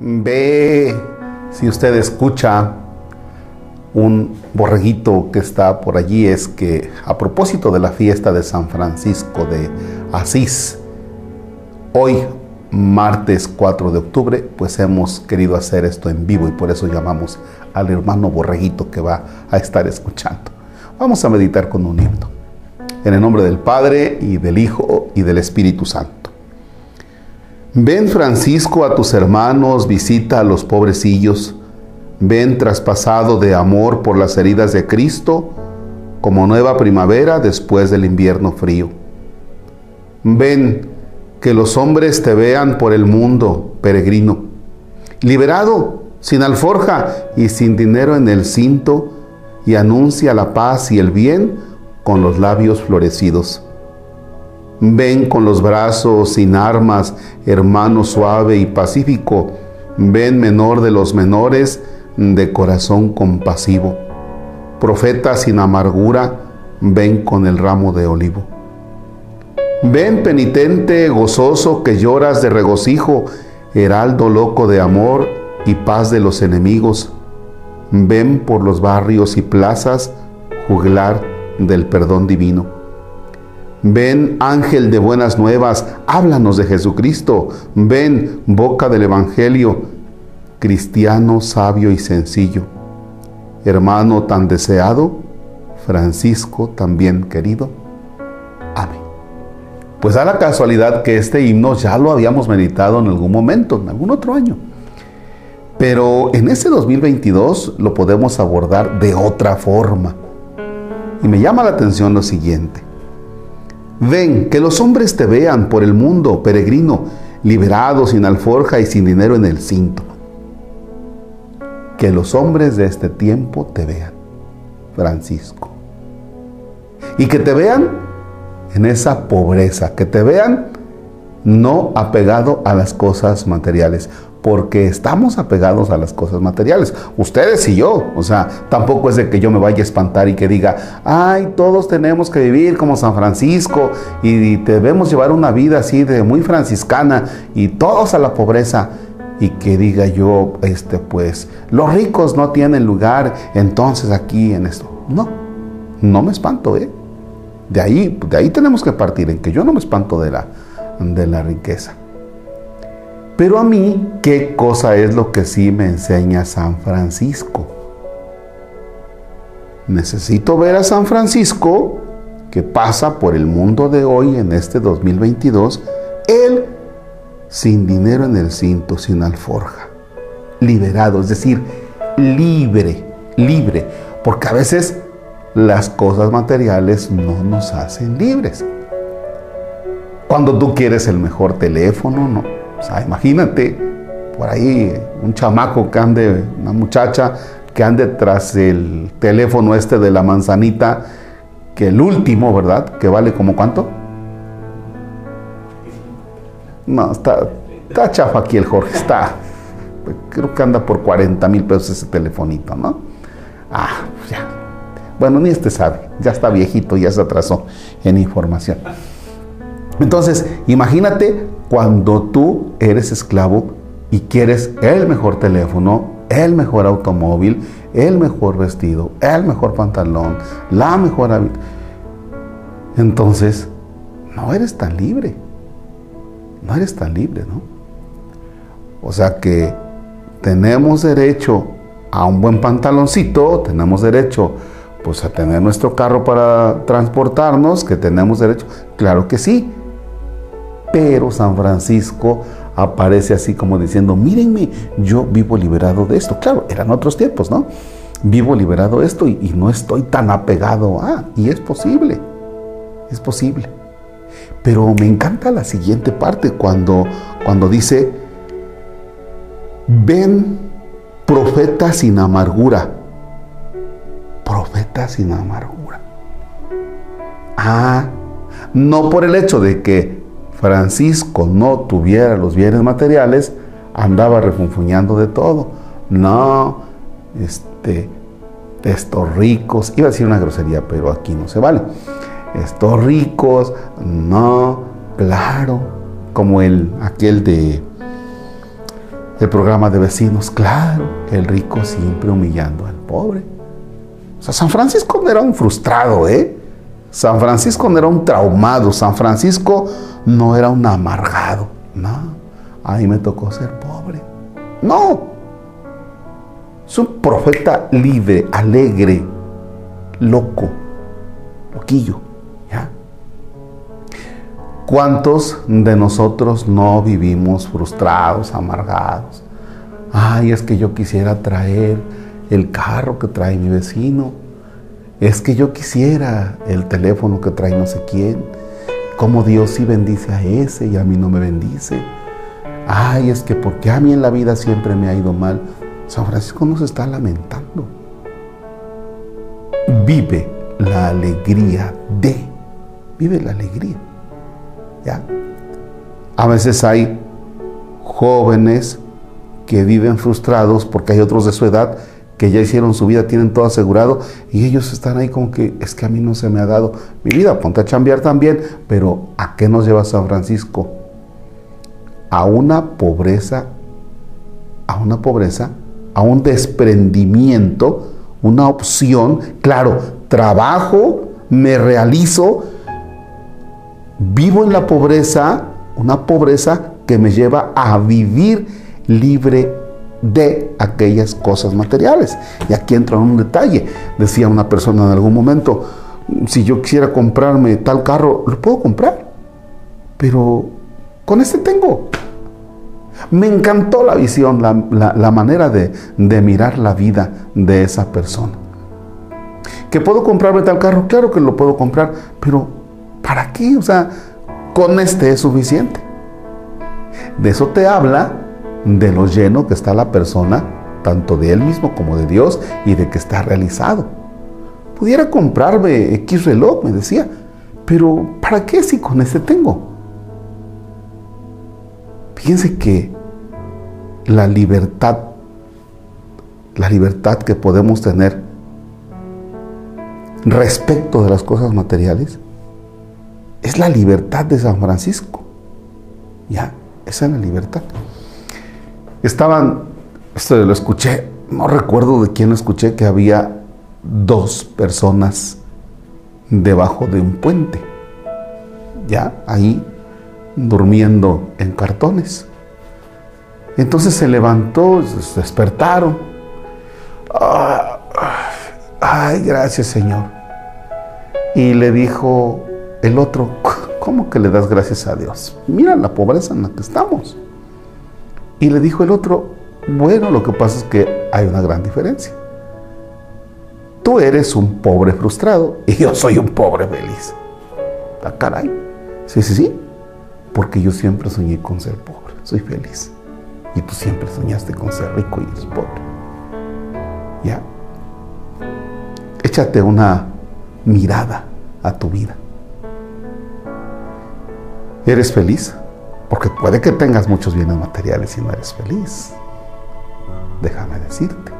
ve, si usted escucha un borreguito que está por allí, es que a propósito de la fiesta de San Francisco de Asís, hoy, martes 4 de octubre, pues hemos querido hacer esto en vivo y por eso llamamos al hermano borreguito que va a estar escuchando. Vamos a meditar con un himno. En el nombre del Padre y del Hijo y del Espíritu Santo. Ven Francisco a tus hermanos, visita a los pobrecillos. Ven traspasado de amor por las heridas de Cristo, como nueva primavera después del invierno frío. Ven, que los hombres te vean por el mundo, peregrino, liberado, sin alforja y sin dinero en el cinto, y anuncia la paz y el bien con los labios florecidos. Ven con los brazos sin armas, hermano suave y pacífico. Ven menor de los menores, de corazón compasivo. Profeta sin amargura, ven con el ramo de olivo. Ven penitente, gozoso, que lloras de regocijo, heraldo loco de amor y paz de los enemigos. Ven por los barrios y plazas, juglar del perdón divino. Ven ángel de buenas nuevas, háblanos de Jesucristo. Ven boca del Evangelio, cristiano sabio y sencillo. Hermano tan deseado, Francisco también querido. Amén. Pues da la casualidad que este himno ya lo habíamos meditado en algún momento, en algún otro año. Pero en este 2022 lo podemos abordar de otra forma. Y me llama la atención lo siguiente. Ven, que los hombres te vean por el mundo, peregrino, liberado, sin alforja y sin dinero en el cinto. Que los hombres de este tiempo te vean, Francisco. Y que te vean en esa pobreza, que te vean no apegado a las cosas materiales porque estamos apegados a las cosas materiales, ustedes y yo, o sea, tampoco es de que yo me vaya a espantar y que diga, ay, todos tenemos que vivir como San Francisco y debemos llevar una vida así de muy franciscana y todos a la pobreza y que diga yo, este, pues, los ricos no tienen lugar entonces aquí en esto. No, no me espanto, ¿eh? De ahí, de ahí tenemos que partir, en que yo no me espanto de la, de la riqueza. Pero a mí, ¿qué cosa es lo que sí me enseña San Francisco? Necesito ver a San Francisco que pasa por el mundo de hoy en este 2022, él sin dinero en el cinto, sin alforja, liberado, es decir, libre, libre, porque a veces las cosas materiales no nos hacen libres. Cuando tú quieres el mejor teléfono, no, o sea, imagínate por ahí un chamaco que ande, una muchacha que ande tras el teléfono este de la manzanita, que el último, ¿verdad? Que vale como cuánto? No, está, está chafa aquí el Jorge, está, creo que anda por 40 mil pesos ese telefonito, ¿no? Ah, ya. Bueno, ni este sabe, ya está viejito, ya se atrasó en información. Entonces, imagínate cuando tú eres esclavo y quieres el mejor teléfono, el mejor automóvil, el mejor vestido, el mejor pantalón, la mejor Entonces, no eres tan libre. No eres tan libre, ¿no? O sea que tenemos derecho a un buen pantaloncito, tenemos derecho pues a tener nuestro carro para transportarnos, que tenemos derecho, claro que sí, pero San Francisco aparece así como diciendo, mírenme, yo vivo liberado de esto. Claro, eran otros tiempos, ¿no? Vivo liberado de esto y, no estoy tan apegado a, y es posible, es posible. Pero me encanta la siguiente parte cuando, cuando dice, ven profeta sin amargura, profeta sin amargura. Ah, no por el hecho de que Francisco no tuviera los bienes materiales, andaba refunfuñando de todo. No, este, estos ricos, iba a decir una grosería, pero aquí no se vale. Estos ricos, no, claro, como el, aquel de, el programa de vecinos, claro, el rico siempre humillando al pobre. O sea, San Francisco era un frustrado, ¿eh? San Francisco no era un traumado, San Francisco no era un amargado, no. Ahí me tocó ser pobre. No. Es un profeta libre, alegre, loco, loquillo. ¿Ya? ¿Cuántos de nosotros no vivimos frustrados, amargados? Ay, es que yo quisiera traer el carro que trae mi vecino. Es que yo quisiera el teléfono que trae no sé quién. Como Dios sí bendice a ese y a mí no me bendice. Ay, es que porque a mí en la vida siempre me ha ido mal. San Francisco no se está lamentando. Vive la alegría de. Vive la alegría. ¿Ya? A veces hay jóvenes que viven frustrados porque hay otros de su edad que ya hicieron su vida, tienen todo asegurado y ellos están ahí como que es que a mí no se me ha dado mi vida, ponte a chambear también, pero ¿a qué nos lleva San Francisco? A una pobreza, a una pobreza, a un desprendimiento, una opción, claro, trabajo, me realizo, vivo en la pobreza, una pobreza que me lleva a vivir libre de aquellas cosas materiales. Y aquí entra un detalle. Decía una persona en algún momento, si yo quisiera comprarme tal carro, lo puedo comprar. Pero con este tengo. Me encantó la visión, la, manera de, de mirar la vida de esa persona. ¿Que puedo comprarme tal carro? Claro que lo puedo comprar, pero ¿para qué? O sea, con este es suficiente. De eso te habla de lo lleno que está la persona, tanto de él mismo como de Dios, y de que está realizado. Pudiera comprarme X reloj, me decía, pero ¿para qué si con este tengo? Fíjense que la libertad, la libertad que podemos tener respecto de las cosas materiales, es la libertad de San Francisco. Ya, esa es la libertad. Estaban, esto lo escuché, no recuerdo de quién escuché, que había dos personas debajo de un puente, ya ahí durmiendo en cartones. Entonces se levantó, se despertaron. Ah, ay, gracias Señor. Y le dijo el otro, ¿cómo que le das gracias a Dios? Mira la pobreza en la que estamos. Y le dijo el otro, bueno, lo que pasa es que hay una gran diferencia. Tú eres un pobre frustrado y yo soy un pobre feliz. Ah, caray. Sí, sí, sí. Porque yo siempre soñé con ser pobre. Soy feliz. Y tú siempre soñaste con ser rico y eres pobre. ¿Ya? Échate una mirada a tu vida. ¿Eres feliz? Porque puede que tengas muchos bienes materiales y no eres feliz. Déjame decirte.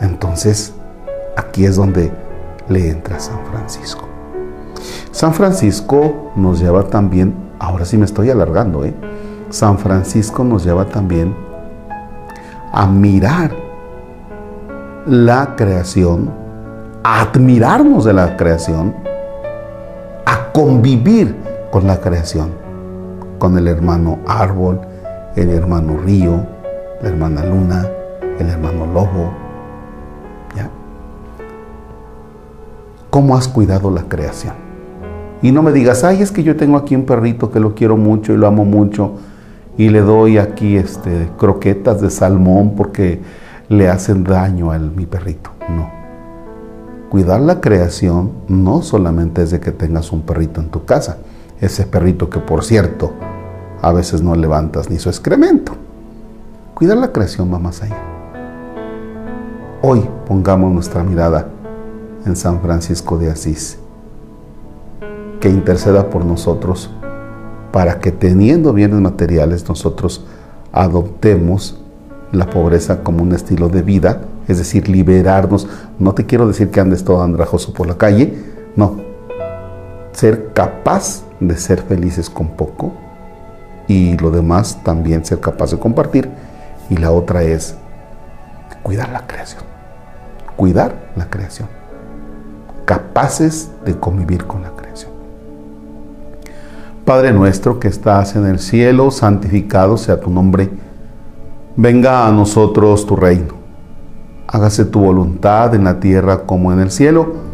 Entonces, aquí es donde le entra San Francisco. San Francisco nos lleva también, ahora sí me estoy alargando, ¿eh? San Francisco nos lleva también a mirar la creación, a admirarnos de la creación, a convivir con la creación, con el hermano árbol, el hermano río, la hermana luna, el hermano lobo. ¿Ya? ¿Cómo has cuidado la creación? Y no me digas, ay, es que yo tengo aquí un perrito que lo quiero mucho y lo amo mucho y le doy aquí este, croquetas de salmón porque le hacen daño a mi perrito. No. Cuidar la creación no solamente es de que tengas un perrito en tu casa, ese perrito que por cierto a veces no levantas ni su excremento. Cuidar la creación va más allá. Hoy pongamos nuestra mirada en San Francisco de Asís, que interceda por nosotros para que teniendo bienes materiales nosotros adoptemos la pobreza como un estilo de vida, es decir, liberarnos. No te quiero decir que andes todo andrajoso por la calle, no. Ser capaz de ser felices con poco y lo demás también ser capaz de compartir. Y la otra es cuidar la creación. Cuidar la creación. Capaces de convivir con la creación. Padre nuestro que estás en el cielo, santificado sea tu nombre. Venga a nosotros tu reino. Hágase tu voluntad en la tierra como en el cielo.